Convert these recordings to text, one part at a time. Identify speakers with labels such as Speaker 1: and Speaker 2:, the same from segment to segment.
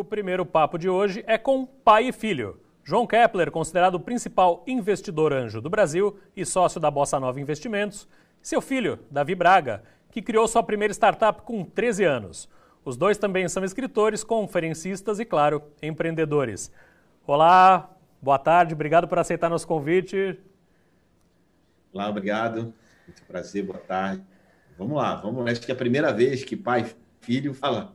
Speaker 1: o primeiro papo de hoje é com pai e filho. João Kepler, considerado o principal investidor anjo do Brasil e sócio da Bossa Nova Investimentos, seu filho, Davi Braga, que criou sua primeira startup com 13 anos. Os dois também são escritores, conferencistas e, claro, empreendedores. Olá, boa tarde, obrigado por aceitar nosso convite.
Speaker 2: Olá, obrigado. Muito prazer, boa tarde. Vamos lá, vamos lá. Acho que é a primeira vez que pai e filho falam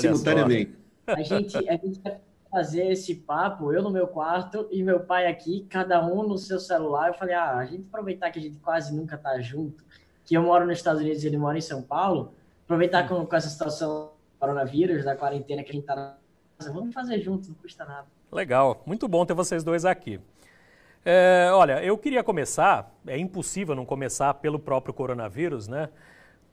Speaker 2: simultaneamente.
Speaker 3: A gente, a gente vai fazer esse papo, eu no meu quarto e meu pai aqui, cada um no seu celular. Eu falei, ah, a gente aproveitar que a gente quase nunca tá junto, que eu moro nos Estados Unidos e ele mora em São Paulo, aproveitar com, com essa situação do coronavírus, da quarentena que a gente tá na casa, vamos fazer junto, não custa nada.
Speaker 1: Legal, muito bom ter vocês dois aqui. É, olha, eu queria começar, é impossível não começar pelo próprio coronavírus, né?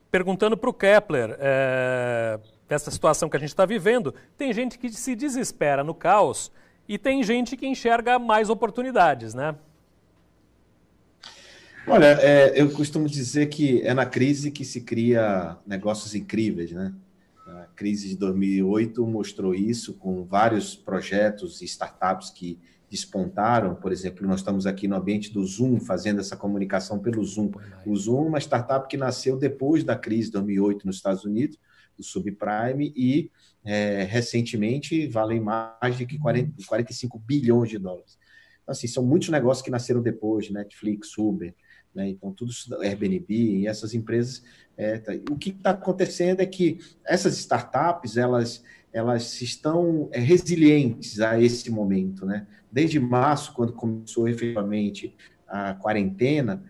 Speaker 1: Perguntando para o Kepler, é, dessa situação que a gente está vivendo, tem gente que se desespera no caos e tem gente que enxerga mais oportunidades, né?
Speaker 2: Olha, é, eu costumo dizer que é na crise que se cria negócios incríveis, né? A crise de 2008 mostrou isso com vários projetos e startups que despontaram. Por exemplo, nós estamos aqui no ambiente do Zoom, fazendo essa comunicação pelo Zoom. O Zoom é uma startup que nasceu depois da crise de 2008 nos Estados Unidos, do subprime, e é, recentemente valem mais de 40, 45 bilhões de dólares. Então, assim, são muitos negócios que nasceram depois, Netflix, Uber, né? então tudo isso, Airbnb e essas empresas. É, tá, o que está acontecendo é que essas startups, elas elas estão é, resilientes a esse momento, né? Desde março, quando começou efetivamente a quarentena,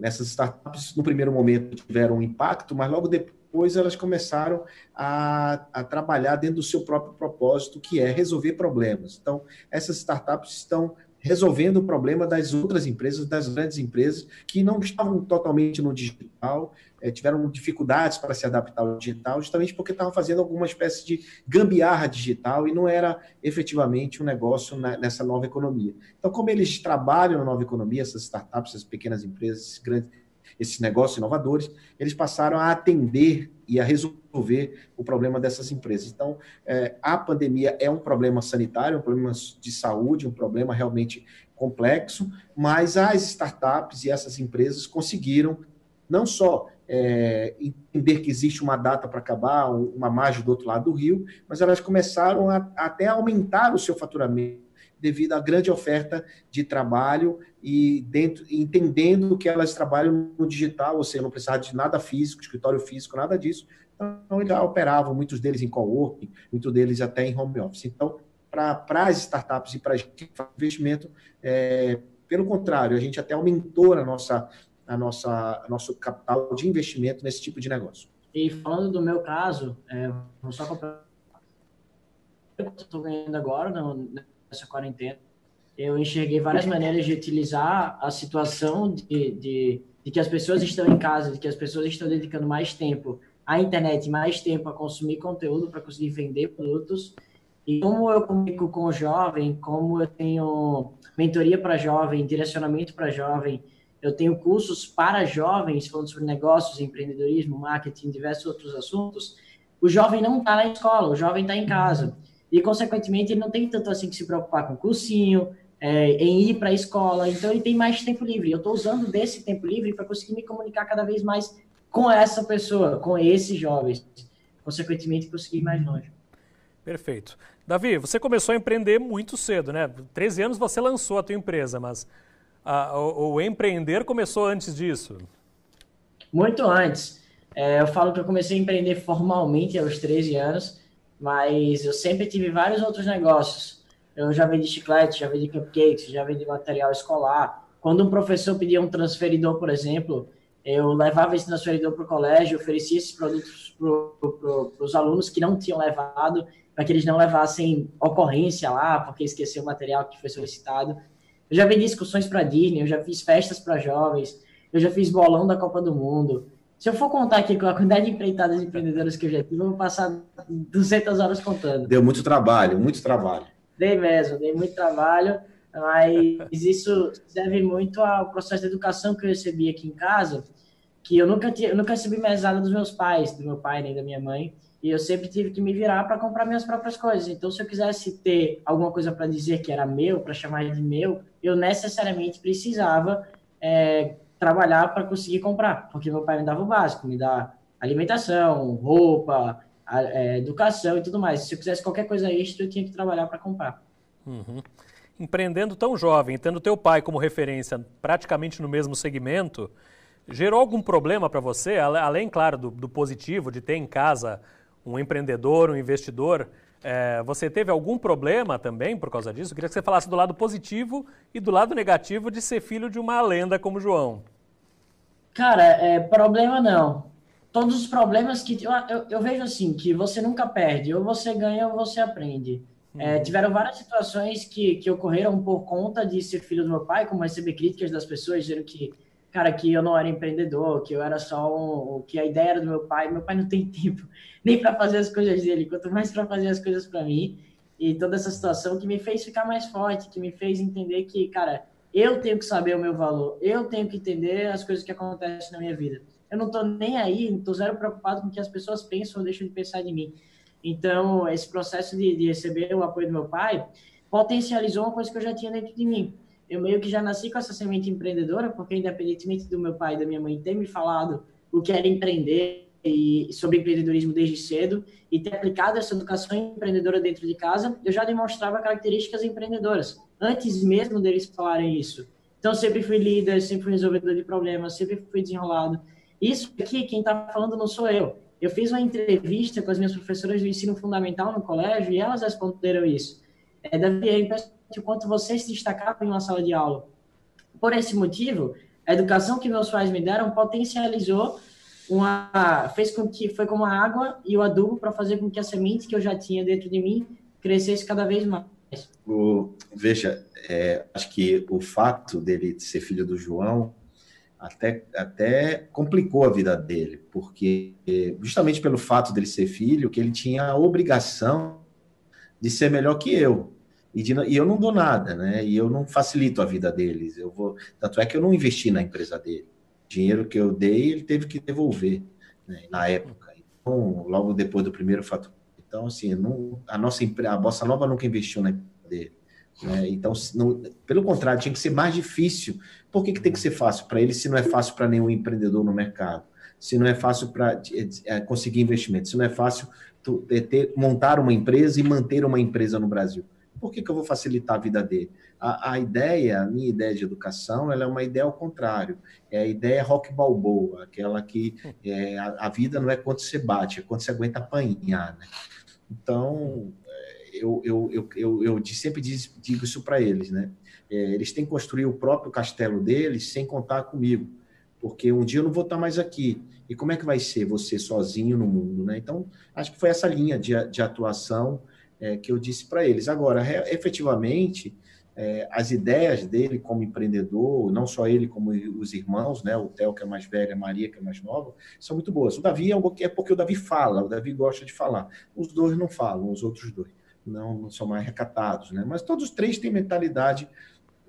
Speaker 2: essas startups no primeiro momento tiveram um impacto, mas logo depois elas começaram a, a trabalhar dentro do seu próprio propósito, que é resolver problemas. Então, essas startups estão resolvendo o problema das outras empresas, das grandes empresas, que não estavam totalmente no digital, é, tiveram dificuldades para se adaptar ao digital, justamente porque estavam fazendo alguma espécie de gambiarra digital e não era efetivamente um negócio na, nessa nova economia. Então, como eles trabalham na nova economia, essas startups, essas pequenas empresas, grandes esses negócios inovadores, eles passaram a atender e a resolver o problema dessas empresas. Então, é, a pandemia é um problema sanitário, um problema de saúde, um problema realmente complexo, mas as startups e essas empresas conseguiram não só é, entender que existe uma data para acabar, uma margem do outro lado do rio, mas elas começaram a, até aumentar o seu faturamento devido à grande oferta de trabalho e dentro entendendo que elas trabalham no digital, ou seja, não precisava de nada físico, escritório físico, nada disso. Então, já operavam, muitos deles em coworking, muitos deles até em home office. Então, para as startups e para investimento, é, pelo contrário, a gente até aumentou a nossa, a nossa, a nosso capital de investimento nesse tipo de negócio.
Speaker 3: E falando do meu caso, é, vou só comprar eu estou ganhando agora, no, essa quarentena, eu enxerguei várias maneiras de utilizar a situação de, de, de, que as pessoas estão em casa, de que as pessoas estão dedicando mais tempo à internet, mais tempo a consumir conteúdo para conseguir vender produtos. E como eu comunico com o jovem, como eu tenho mentoria para jovem, direcionamento para jovem, eu tenho cursos para jovens falando sobre negócios, empreendedorismo, marketing, diversos outros assuntos. O jovem não está na escola, o jovem está em casa e, consequentemente, ele não tem tanto assim que se preocupar com cursinho, é, em ir para a escola, então ele tem mais tempo livre. Eu estou usando desse tempo livre para conseguir me comunicar cada vez mais com essa pessoa, com esses jovens, consequentemente conseguir ir mais longe.
Speaker 1: Perfeito. Davi, você começou a empreender muito cedo, né? 13 anos você lançou a tua empresa, mas a, o, o, empreender começou antes disso?
Speaker 3: Muito antes. É, eu falo que eu comecei a empreender formalmente aos 13 anos, mas eu sempre tive vários outros negócios. Eu já vendi chiclete, já vendi cupcakes, já vendi material escolar. Quando um professor pedia um transferidor, por exemplo, eu levava esse transferidor para o colégio, oferecia esses produtos para pro, os alunos que não tinham levado, para que eles não levassem ocorrência lá, porque esqueceu o material que foi solicitado. Eu já vendi excursões para Disney, eu já fiz festas para jovens, eu já fiz bolão da Copa do Mundo, se eu for contar aqui com a quantidade de empreitadas empreendedoras que eu já tive, eu vou passar 200 horas contando.
Speaker 2: Deu muito trabalho, muito trabalho.
Speaker 3: Dei mesmo, dei muito trabalho, mas isso deve muito ao processo de educação que eu recebi aqui em casa, que eu nunca, tinha, eu nunca recebi mesada dos meus pais, do meu pai nem da minha mãe, e eu sempre tive que me virar para comprar minhas próprias coisas. Então, se eu quisesse ter alguma coisa para dizer que era meu, para chamar de meu, eu necessariamente precisava é, trabalhar para conseguir comprar, porque meu pai me dava o básico, me dá alimentação, roupa, a, é, educação e tudo mais. Se eu quisesse qualquer coisa extra, eu tinha que trabalhar para comprar.
Speaker 1: Uhum. Empreendendo tão jovem, tendo teu pai como referência praticamente no mesmo segmento, gerou algum problema para você, além, claro, do, do positivo de ter em casa um empreendedor, um investidor, é, você teve algum problema também por causa disso? Eu queria que você falasse do lado positivo e do lado negativo de ser filho de uma lenda como João.
Speaker 3: Cara, é, problema não. Todos os problemas que. Eu, eu, eu, vejo assim, que você nunca perde, ou você ganha ou você aprende. É, uhum. tiveram várias situações que, que ocorreram por conta de ser filho do meu pai, como receber críticas das pessoas dizendo que cara, que eu não era empreendedor, que eu era só um, que a ideia era do meu pai. Meu pai não tem tempo nem para fazer as coisas dele, quanto mais para fazer as coisas para mim. E toda essa situação que me fez ficar mais forte, que me fez entender que, cara, eu tenho que saber o meu valor, eu tenho que entender as coisas que acontecem na minha vida. Eu não tô nem aí, tô zero preocupado com o que as pessoas pensam ou deixam de pensar de mim. Então, esse processo de, de receber o apoio do meu pai potencializou uma coisa que eu já tinha dentro de mim eu meio que já nasci com essa semente empreendedora, porque independentemente do meu pai e da minha mãe ter me falado o que era empreender e sobre empreendedorismo desde cedo e ter aplicado essa educação empreendedora dentro de casa, eu já demonstrava características empreendedoras antes mesmo deles falarem isso. Então sempre fui líder, sempre fui resolvedor de problemas, sempre fui desenrolado. Isso aqui quem está falando não sou eu. Eu fiz uma entrevista com as minhas professoras do ensino fundamental no colégio e elas responderam isso. É, Davi, é o quanto você se destacava em uma sala de aula. Por esse motivo, a educação que meus pais me deram potencializou uma fez com que foi como a água e o adubo para fazer com que a semente que eu já tinha dentro de mim crescesse cada vez mais.
Speaker 2: O, veja, é, acho que o fato dele ser filho do João até, até complicou a vida dele, porque justamente pelo fato dele ser filho, que ele tinha a obrigação de ser melhor que eu. E, de, e, eu não dou nada, né? E eu não facilito a vida deles. Eu vou, tanto é que eu não investi na empresa dele. O dinheiro que eu dei, ele teve que devolver né? na época. Então, logo depois do primeiro fato. Então, assim, não, a nossa a Bossa Nova nunca investiu na empresa dele. Né? Então, não, pelo contrário, tinha que ser mais difícil. Por que, que tem que ser fácil para ele se não é fácil para nenhum empreendedor no mercado? Se não é fácil para é, conseguir investimento? Se não é fácil tu, é, ter, montar uma empresa e manter uma empresa no Brasil? Por que, que eu vou facilitar a vida dele? A, a, ideia, a minha ideia de educação, ela é uma ideia ao contrário. É a ideia rock balboa, aquela que é, a, a, vida não é quanto você bate, é quanto você aguenta apanhar. Né? Então, é, eu, eu, eu, eu, eu sempre digo isso para eles, né? É, eles têm que construir o próprio castelo deles sem contar comigo, porque um dia eu não vou estar mais aqui. E como é que vai ser você sozinho no mundo, né? Então, acho que foi essa linha de, de atuação é, que eu disse para eles. Agora, efetivamente, é, as ideias dele como empreendedor, não só ele, como os irmãos, né, o Theo, que é mais velho, a Maria, que é mais nova, são muito boas. O Davi é, um, é porque o Davi fala, o Davi gosta de falar. Os dois não falam, os outros dois não, não são mais recatados, né? Mas todos os três têm mentalidade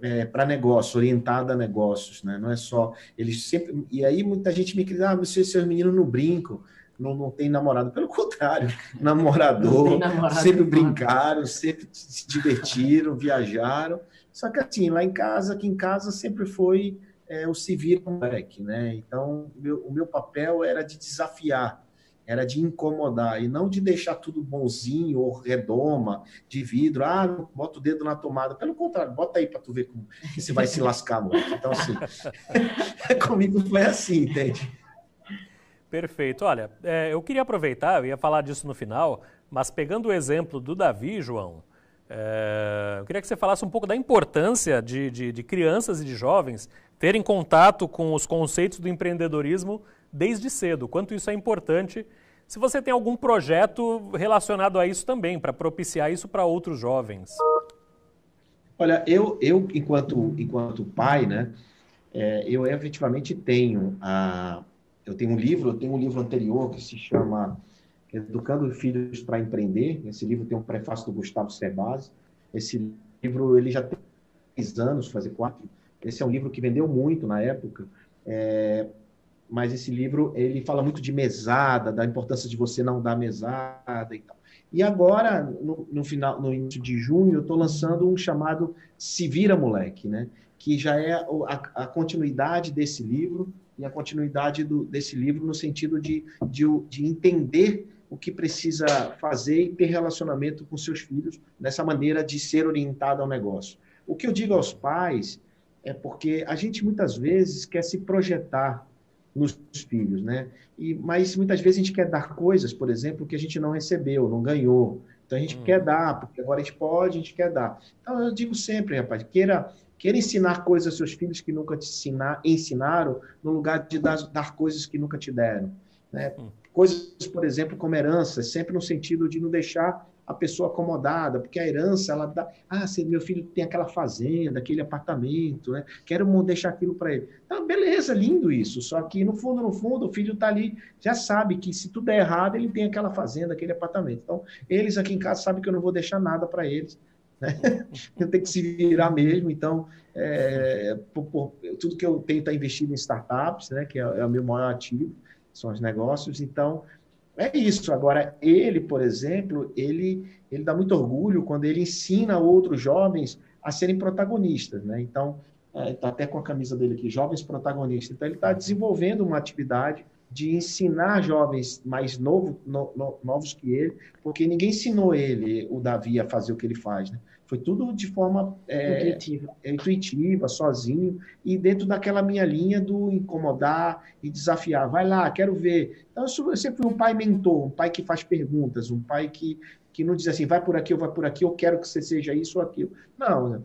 Speaker 2: é, para negócio, orientada a negócios, né? Não é só eles sempre e aí muita gente me cria, ah, você seus meninos não brincam não, não tem namorado. Pelo contrário, namorador, namorado, sempre brincaram, sempre se divertiram, viajaram. Só que assim, lá em casa, aqui em casa sempre foi é, o se vir moleque, né? Então, meu, o meu papel era de desafiar, era de incomodar, e não de deixar tudo bonzinho ou redoma, de vidro, ah, bota o dedo na tomada. Pelo contrário, bota aí para tu ver como você vai se lascar, moleque. Então, assim, comigo foi assim, entende?
Speaker 1: Perfeito. Olha, é, eu queria aproveitar, eu ia falar disso no final, mas pegando o exemplo do Davi, João, é, eu queria que você falasse um pouco da importância de, de, de, crianças e de jovens terem contato com os conceitos do empreendedorismo desde cedo, quanto isso é importante. Se você tem algum projeto relacionado a isso também, para propiciar isso para outros jovens.
Speaker 2: Olha, eu, eu enquanto, enquanto pai, né, é, eu efetivamente tenho a eu tenho um livro, eu tenho um livro anterior que se chama Educando Filhos para Empreender. Esse livro tem um prefácio do Gustavo Cerbasi. Esse livro ele já tem três anos, fazer quatro. Esse é um livro que vendeu muito na época. É, mas esse livro ele fala muito de mesada, da importância de você não dar mesada e tal. E agora, no, no final, no início de junho, eu estou lançando um chamado Se Vira Moleque, né? que já é a, a continuidade desse livro e a continuidade do, desse livro no sentido de, de, de entender o que precisa fazer e ter relacionamento com seus filhos nessa maneira de ser orientado ao negócio. O que eu digo aos pais é porque a gente muitas vezes quer se projetar nos filhos, né? E, mas muitas vezes a gente quer dar coisas, por exemplo, que a gente não recebeu, não ganhou. Então a gente hum. quer dar, porque agora a gente pode, a gente quer dar. Então eu digo sempre, rapaz, queira, queira ensinar coisas aos seus filhos que nunca te ensinar, ensinaram, no lugar de dar, dar coisas que nunca te deram. Né? Hum. Coisas, por exemplo, como herança, sempre no sentido de não deixar a pessoa acomodada, porque a herança, ela dá. Ah, se meu filho tem aquela fazenda, aquele apartamento, né? quero deixar aquilo para ele. Então, beleza, lindo isso. Só que, no fundo, no fundo, o filho está ali, já sabe que se tudo der errado, ele tem aquela fazenda, aquele apartamento. Então, eles aqui em casa sabem que eu não vou deixar nada para eles. Né? Tenho que se virar mesmo. Então, é, por, por, tudo que eu tenho está investido em startups, né? que é, é o meu maior ativo, são os negócios. Então, é isso. Agora, ele, por exemplo, ele, ele dá muito orgulho quando ele ensina outros jovens a serem protagonistas. Né? Então, está é, até com a camisa dele aqui, jovens protagonistas. Então, ele está desenvolvendo uma atividade de ensinar jovens mais novo, no, no, novos que ele, porque ninguém ensinou ele, o Davi, a fazer o que ele faz. Né? Foi tudo de forma é, intuitiva. É, intuitiva, sozinho, e dentro daquela minha linha do incomodar e desafiar. Vai lá, quero ver. Então, eu sempre fui um pai mentor, um pai que faz perguntas, um pai que, que não diz assim, vai por aqui ou vai por aqui, eu quero que você seja isso ou aquilo. Não, né?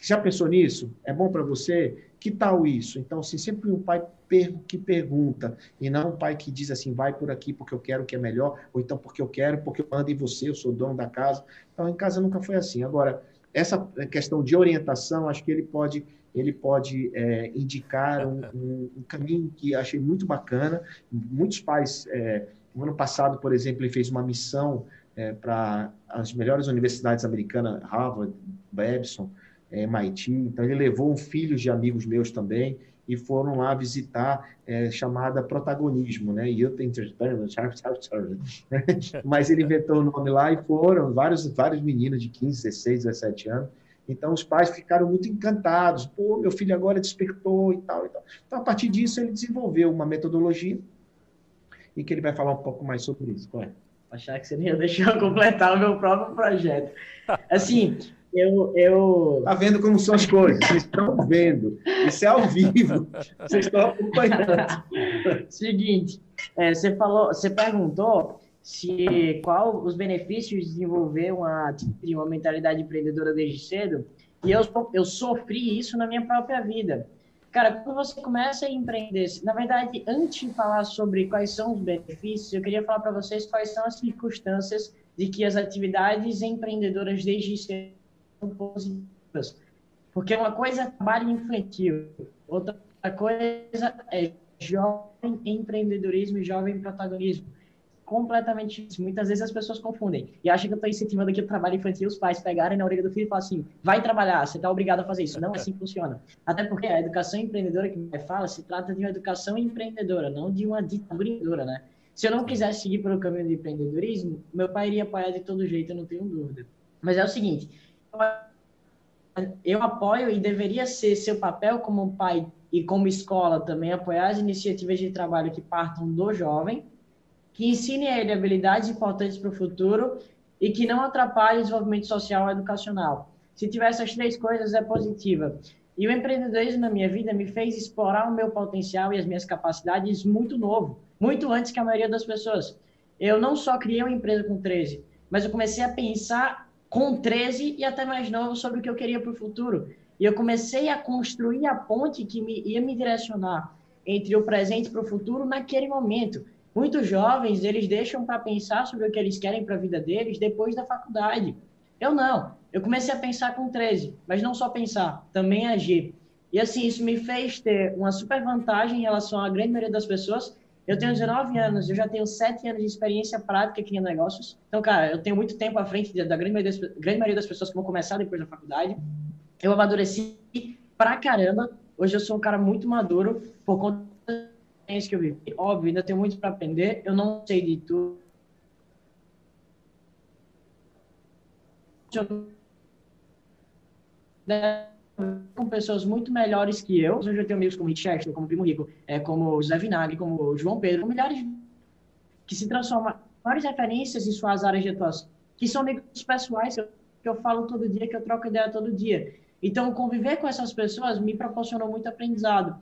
Speaker 2: já pensou nisso? É bom para você? Que tal isso? Então, assim, sempre um pai que pergunta, e não um pai que diz assim, vai por aqui porque eu quero que é melhor, ou então porque eu quero, porque eu mando em você, eu sou dono da casa. Então, em casa nunca foi assim. Agora, essa questão de orientação, acho que ele pode, ele pode é, indicar um, um, um, caminho que achei muito bacana. Muitos pais, é, no ano passado, por exemplo, ele fez uma missão é, para as melhores universidades americanas, Harvard, Babson, MIT. Então, ele levou um filho de amigos meus também e foram lá visitar é, chamada protagonismo, né? Youth Entertainment, mas ele inventou o nome lá e foram vários vários meninos de 15, 16, 17 anos. Então os pais ficaram muito encantados. Pô, meu filho agora despertou e tal, e tal. Então a partir disso ele desenvolveu uma metodologia e que ele vai falar um pouco mais sobre isso. É?
Speaker 3: Achar que você nem ia deixar eu completar o meu próprio projeto. Assim, eu, eu.
Speaker 2: Tá vendo como são as coisas? Vocês estão vendo. Isso é ao vivo. Vocês estão acompanhando.
Speaker 3: Seguinte, é, você falou, você perguntou se qual os benefícios de desenvolver uma, uma mentalidade empreendedora desde cedo. E eu, eu sofri isso na minha própria vida. Cara, quando você começa a empreender, na verdade, antes de falar sobre quais são os benefícios, eu queria falar para vocês quais são as circunstâncias de que as atividades empreendedoras desde cedo positivas. Porque uma coisa é trabalho infantil, outra coisa é jovem empreendedorismo e jovem protagonismo. Completamente isso. Muitas vezes as pessoas confundem e acham que eu estou incentivando aqui o trabalho infantil, os pais pegarem na orelha do filho e falar assim: vai trabalhar, você está obrigado a fazer isso. Não, assim funciona. Até porque a educação empreendedora que me fala se trata de uma educação empreendedora, não de uma ditadura né? Se eu não quisesse seguir pelo caminho do empreendedorismo, meu pai iria apoiar de todo jeito, eu não tenho dúvida. Mas é o seguinte, eu apoio e deveria ser seu papel como pai e como escola também apoiar as iniciativas de trabalho que partam do jovem, que ensinem a ele habilidades importantes para o futuro e que não atrapalhem o desenvolvimento social e educacional. Se tiver essas três coisas, é positiva. E o empreendedorismo na minha vida me fez explorar o meu potencial e as minhas capacidades muito novo, muito antes que a maioria das pessoas. Eu não só criei uma empresa com 13, mas eu comecei a pensar com 13 e até mais novo sobre o que eu queria para o futuro. E eu comecei a construir a ponte que me, ia me direcionar entre o presente para o futuro naquele momento. Muitos jovens, eles deixam para pensar sobre o que eles querem para a vida deles depois da faculdade. Eu não. Eu comecei a pensar com 13, mas não só pensar, também agir. E assim, isso me fez ter uma super vantagem em relação à grande maioria das pessoas eu tenho 19 anos, eu já tenho 7 anos de experiência prática aqui em negócios. Então, cara, eu tenho muito tempo à frente da grande maioria das, grande maioria das pessoas que vão começar depois da faculdade. Eu amadureci pra caramba. Hoje eu sou um cara muito maduro por conta experiência que eu vivi. Óbvio, ainda tenho muito para aprender, eu não sei de tudo. Com pessoas muito melhores que eu. Hoje eu tenho amigos como Chester, como Primo Rico, é, como José Vinagre, como João Pedro, milhares que se transformam várias referências em suas áreas de atuação, que são amigos pessoais que eu, que eu falo todo dia, que eu troco ideia todo dia. Então, conviver com essas pessoas me proporcionou muito aprendizado.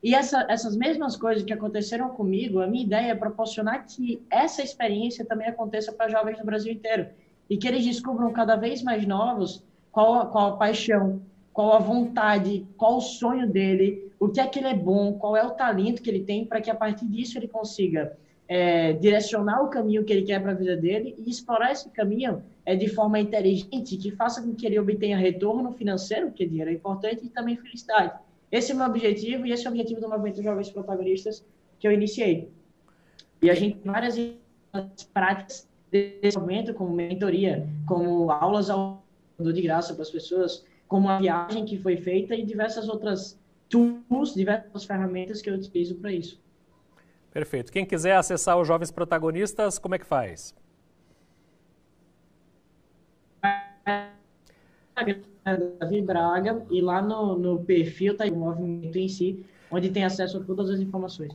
Speaker 3: E essa, essas mesmas coisas que aconteceram comigo, a minha ideia é proporcionar que essa experiência também aconteça para jovens do Brasil inteiro. E que eles descubram cada vez mais novos qual qual a paixão, qual a vontade, qual o sonho dele, o que é que ele é bom, qual é o talento que ele tem, para que a partir disso ele consiga é, direcionar o caminho que ele quer para a vida dele e explorar esse caminho é, de forma inteligente, que faça com que ele obtenha retorno financeiro, porque dinheiro é importante, e também felicidade. Esse é o meu objetivo e esse é o objetivo do Movimento Jovens Protagonistas que eu iniciei. E a gente tem várias práticas desse momento, como mentoria, como aulas ao de graça para as pessoas, como a viagem que foi feita e diversas outras tools, diversas ferramentas que eu utilizo para isso.
Speaker 1: Perfeito. Quem quiser acessar os Jovens Protagonistas, como é que faz?
Speaker 3: Davi Braga e lá no, no perfil está o movimento em si, onde tem acesso a todas as informações.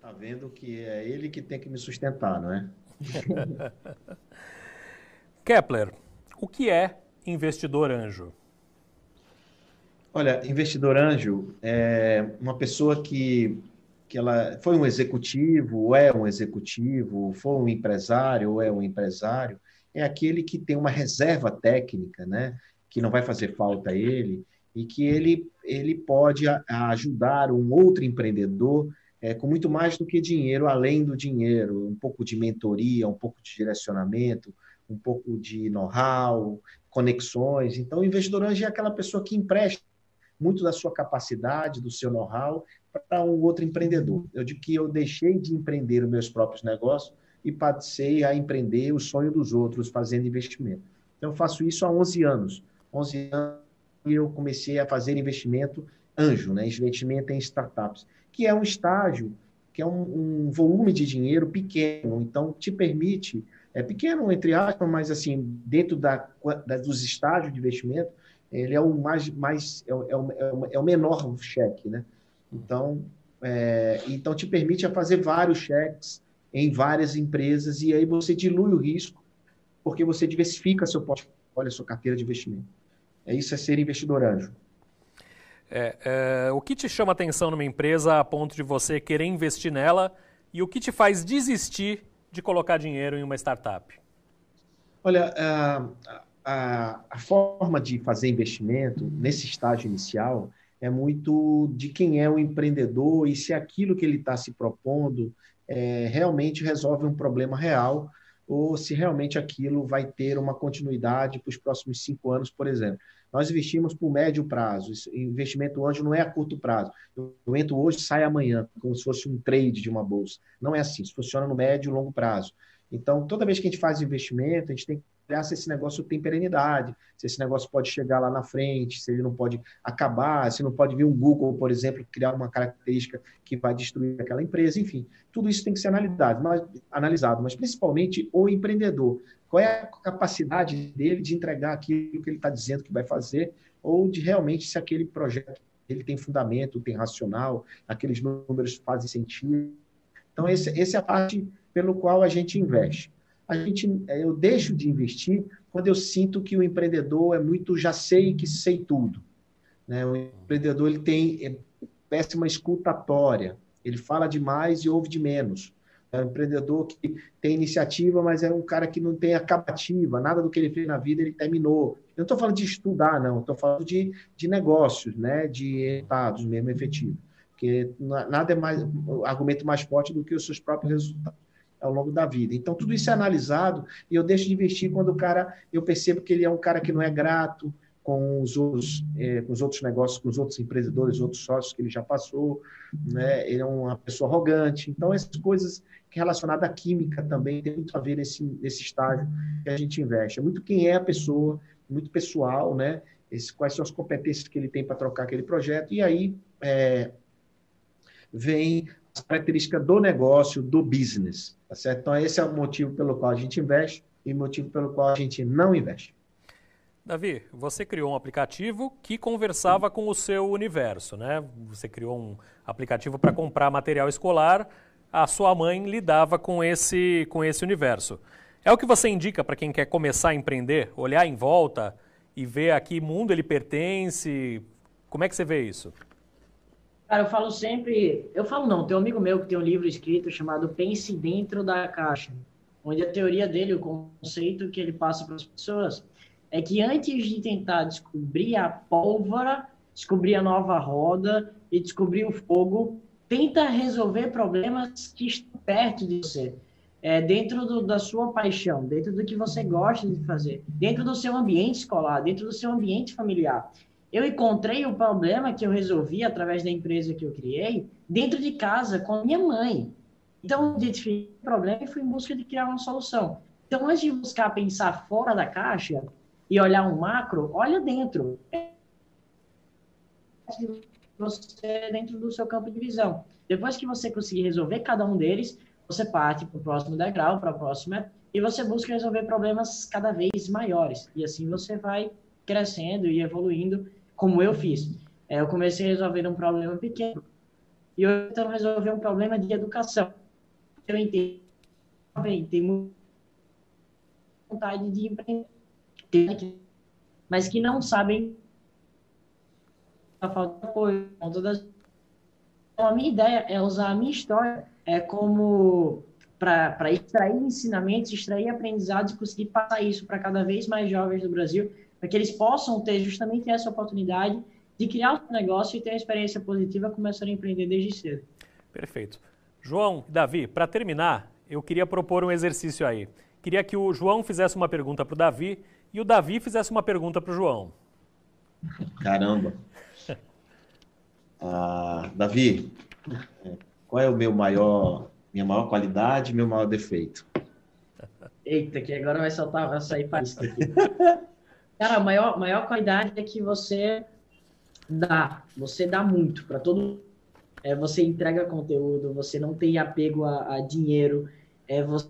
Speaker 2: Tá vendo que é ele que tem que me sustentar, não é?
Speaker 1: Kepler, o que é investidor anjo?
Speaker 2: Olha, investidor anjo é uma pessoa que, que ela foi um executivo, é um executivo, foi um empresário, ou é um empresário, é aquele que tem uma reserva técnica, né? Que não vai fazer falta a ele e que ele, ele pode ajudar um outro empreendedor é, com muito mais do que dinheiro, além do dinheiro, um pouco de mentoria, um pouco de direcionamento, um pouco de know-how, conexões. Então, o investidor anjo é aquela pessoa que empresta muito da sua capacidade, do seu know-how para um outro empreendedor. Eu digo que eu deixei de empreender os meus próprios negócios e passei a empreender o sonho dos outros fazendo investimento. Então, eu faço isso há 11 anos. 11 anos eu comecei a fazer investimento anjo, né? investimento em startups, que é um estágio, que é um, um volume de dinheiro pequeno, então te permite, é pequeno entre aspas, mas assim, dentro da, da dos estágios de investimento, ele é o mais, mais é, o, é, o, é o menor cheque, né? Então, é, então te permite fazer vários cheques em várias empresas e aí você dilui o risco porque você diversifica seu portfólio, sua carteira de investimento. É isso é ser investidor anjo.
Speaker 1: É, é, o que te chama atenção numa empresa a ponto de você querer investir nela e o que te faz desistir de colocar dinheiro em uma startup?
Speaker 2: Olha, a, a, a forma de fazer investimento nesse estágio inicial é muito de quem é o empreendedor e se aquilo que ele está se propondo é, realmente resolve um problema real ou se realmente aquilo vai ter uma continuidade para os próximos cinco anos, por exemplo. Nós investimos por médio prazo. investimento anjo não é a curto prazo. Eu entro hoje, sai amanhã, como se fosse um trade de uma bolsa. Não é assim. Isso funciona no médio e longo prazo. Então, toda vez que a gente faz investimento, a gente tem que se esse negócio tem perenidade, se esse negócio pode chegar lá na frente, se ele não pode acabar, se não pode vir um Google, por exemplo, criar uma característica que vai destruir aquela empresa. Enfim, tudo isso tem que ser analisado, mas, analisado, mas principalmente o empreendedor qual é a capacidade dele de entregar aquilo que ele está dizendo que vai fazer, ou de realmente se aquele projeto ele tem fundamento, tem racional, aqueles números fazem sentido. Então, essa é a parte pelo qual a gente investe. A gente, eu deixo de investir quando eu sinto que o empreendedor é muito já sei que sei tudo. Né? O empreendedor ele tem é, péssima escutatória, ele fala demais e ouve de menos. É um empreendedor que tem iniciativa, mas é um cara que não tem acabativa, nada do que ele fez na vida ele terminou. Eu não estou falando de estudar, não, estou falando de, de negócios, né? de resultados mesmo efetivos. Porque nada é mais argumento mais forte do que os seus próprios resultados ao longo da vida. Então, tudo isso é analisado e eu deixo de investir quando o cara, eu percebo que ele é um cara que não é grato, com os outros, é, com os outros negócios, com os outros empreendedores, outros sócios que ele já passou, né? Ele é uma pessoa arrogante. Então, essas coisas relacionadas à química também tem muito a ver nesse, nesse estágio que a gente investe. É muito quem é a pessoa, muito pessoal, né? esse, quais são as competências que ele tem para trocar aquele projeto, e aí é, vem as características do negócio, do business, tá certo? Então, esse é o motivo pelo qual a gente investe e o motivo pelo qual a gente não investe.
Speaker 1: Davi, você criou um aplicativo que conversava com o seu universo, né? Você criou um aplicativo para comprar material escolar, a sua mãe lidava com esse, com esse universo. É o que você indica para quem quer começar a empreender, olhar em volta e ver a que mundo ele pertence? Como é que você vê isso?
Speaker 3: Cara, eu falo sempre, eu falo não, tem um amigo meu que tem um livro escrito chamado Pense Dentro da Caixa, onde a teoria dele, o conceito que ele passa para as pessoas é que antes de tentar descobrir a pólvora, descobrir a nova roda e descobrir o fogo, tenta resolver problemas que estão perto de você, é, dentro do, da sua paixão, dentro do que você gosta de fazer, dentro do seu ambiente escolar, dentro do seu ambiente familiar. Eu encontrei o problema que eu resolvi através da empresa que eu criei dentro de casa com minha mãe. Então, identifiquei o problema e fui em busca de criar uma solução. Então, antes de buscar pensar fora da caixa, e olhar um macro, olha dentro. Você dentro do seu campo de visão. Depois que você conseguir resolver cada um deles, você parte para o próximo degrau, para a próxima, e você busca resolver problemas cada vez maiores. E assim você vai crescendo e evoluindo, como eu fiz. É, eu comecei a resolver um problema pequeno, e eu tentando resolver um problema de educação. Eu entendo, tem vontade de empreender mas que não sabem a falta de apoio. Então, a minha ideia é usar a minha história é como para extrair ensinamentos, extrair aprendizados e conseguir passar isso para cada vez mais jovens do Brasil, para que eles possam ter justamente essa oportunidade de criar um negócio e ter uma experiência positiva começando a empreender desde cedo.
Speaker 1: Perfeito. João, Davi, para terminar, eu queria propor um exercício aí. Queria que o João fizesse uma pergunta para o Davi e o Davi fizesse uma pergunta para o João.
Speaker 2: Caramba. Ah, Davi, qual é o meu maior, minha maior qualidade, meu maior defeito?
Speaker 3: Eita, que agora vai soltar, vai sair faísca aqui. Cara, a maior, maior qualidade é que você dá, você dá muito para todo é, você entrega conteúdo, você não tem apego a, a dinheiro, é, você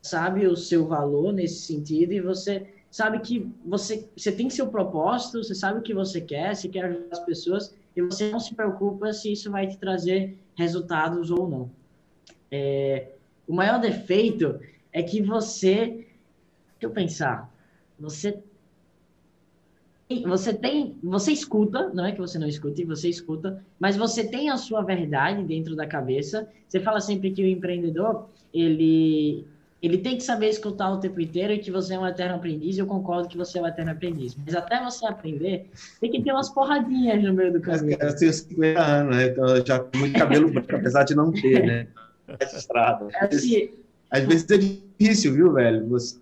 Speaker 3: sabe o seu valor nesse sentido e você sabe que você, você tem seu propósito, você sabe o que você quer, você quer ajudar as pessoas e você não se preocupa se isso vai te trazer resultados ou não. É, o maior defeito é que você, deixa eu pensar, você você tem, você escuta, não é que você não escuta, você escuta, mas você tem a sua verdade dentro da cabeça. Você fala sempre que o empreendedor, ele ele tem que saber escutar o tempo inteiro e que você é um eterno aprendiz, eu concordo que você é um eterno aprendiz. Mas até você aprender, tem que ter umas porradinhas no meio do caminho.
Speaker 2: Eu tenho 50 anos, né? Então eu já tenho muito cabelo branco, apesar de não ter, né? Estrada. É assim, Às vezes é difícil, viu, velho? Você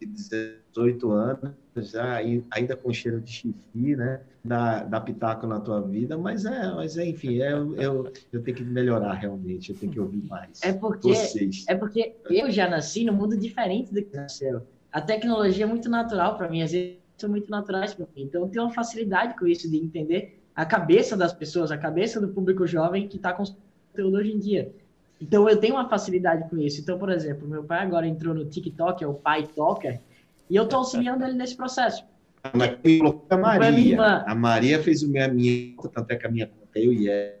Speaker 2: 18 anos, já ainda com cheiro de chifre, né? Dá, dá pitaco na tua vida, mas é, mas é, enfim, é, eu, eu tenho que melhorar realmente, eu tenho que ouvir mais.
Speaker 3: É porque, vocês. é porque eu já nasci num mundo diferente do que nasceu. A tecnologia é muito natural para mim, às vezes são muito naturais para mim. Então eu tenho uma facilidade com isso de entender a cabeça das pessoas, a cabeça do público jovem que está com conteúdo hoje em dia. Então eu tenho uma facilidade com isso. Então, por exemplo, meu pai agora entrou no TikTok, é o pai Talker, e eu estou auxiliando ele nesse processo.
Speaker 2: A Maria. A Maria fez o minha, minha tanto é que a minha conta eu e ela.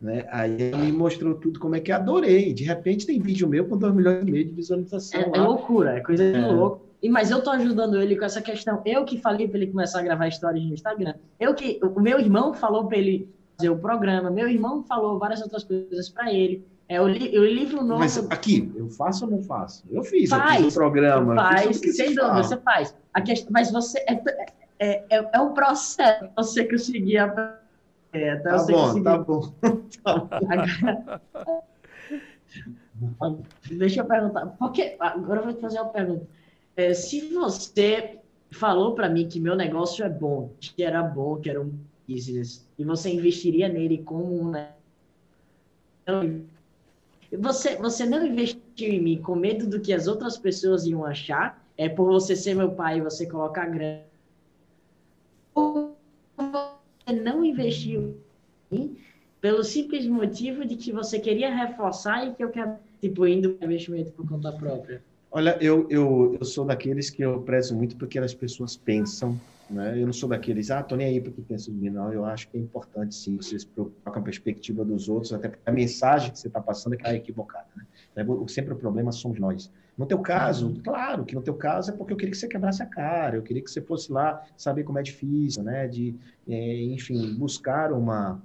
Speaker 2: Né? Aí ela me mostrou tudo como é que adorei. De repente tem vídeo meu com 2 milhões e meio de visualização.
Speaker 3: É, é loucura, é coisa de é. louco. E, mas eu tô ajudando ele com essa questão. Eu que falei para ele começar a gravar histórias no Instagram. Eu que, o meu irmão falou para ele fazer o programa. Meu irmão falou várias outras coisas para ele. É o, li, o livro novo.
Speaker 2: Mas aqui, eu faço ou não faço? Eu fiz, faz, eu fiz o programa.
Speaker 3: Faz, sem dúvida, você faz. A questão, mas você. É, é, é, é um processo você conseguir a.
Speaker 2: É, tá, bom, conseguir... tá bom, tá
Speaker 3: bom. Deixa eu perguntar. Porque, agora eu vou te fazer uma pergunta. É, se você falou para mim que meu negócio é bom, que era bom, que era um business, e você investiria nele como um. Né? Você, você não investiu em mim com medo do que as outras pessoas iam achar, é por você ser meu pai e você colocar grana você não investiu pelo simples motivo de que você queria reforçar e que eu quero, tipo, indo para investimento por conta própria?
Speaker 2: Olha, eu, eu, eu sou daqueles que eu prezo muito porque as pessoas pensam, né? Eu não sou daqueles, ah, tô nem aí porque penso em mim, não. Eu acho que é importante, sim, você se preocupar com a perspectiva dos outros, até porque a mensagem que você está passando é que é equivocada, né? Sempre o problema somos nós. No teu caso, claro que no teu caso é porque eu queria que você quebrasse a cara, eu queria que você fosse lá saber como é difícil, né? De, é, enfim, buscar uma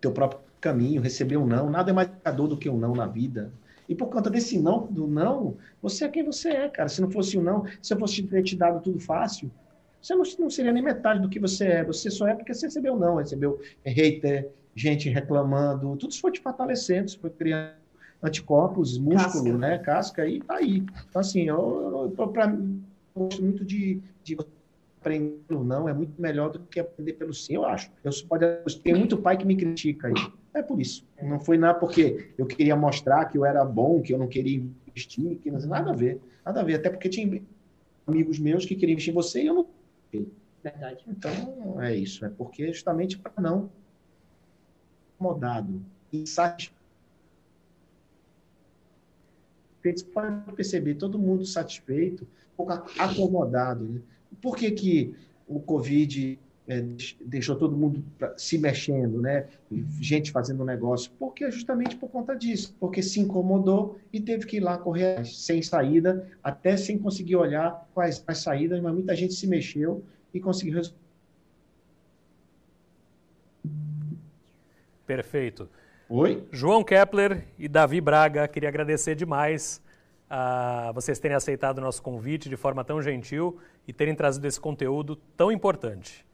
Speaker 2: teu próprio caminho, receber um não. Nada é mais dor do que um não na vida. E por conta desse não, do não, você é quem você é, cara. Se não fosse o um não, se eu fosse ter te dado tudo fácil, você não, não, seria nem metade do que você é. Você só é porque você recebeu não, recebeu hater, gente reclamando. Tudo isso foi te fortalecendo, isso foi criando anticorpos, músculo, Casca. né? Casca, e tá aí. Então, assim, eu, eu, para mim, gosto muito de, de aprender pelo não, é muito melhor do que aprender pelo sim, eu acho. Eu pode, tem muito pai que me critica aí. É por isso. Não foi nada porque eu queria mostrar que eu era bom, que eu não queria investir, que não, nada a ver. Nada a ver. Até porque tinha amigos meus que queriam investir em você e eu não.
Speaker 3: Verdade.
Speaker 2: Então, é isso. É porque justamente para não acomodado, insatisfeito. Pode perceber todo mundo satisfeito, pouco acomodado. Né? Por que, que o Covid é, deixou todo mundo se mexendo, né? Gente fazendo negócio, porque justamente por conta disso, porque se incomodou e teve que ir lá correr sem saída, até sem conseguir olhar quais as saídas, mas muita gente se mexeu e conseguiu resolver.
Speaker 1: Perfeito.
Speaker 2: Oi?
Speaker 1: João Kepler e Davi Braga, queria agradecer demais a vocês terem aceitado o nosso convite de forma tão gentil e terem trazido esse conteúdo tão importante.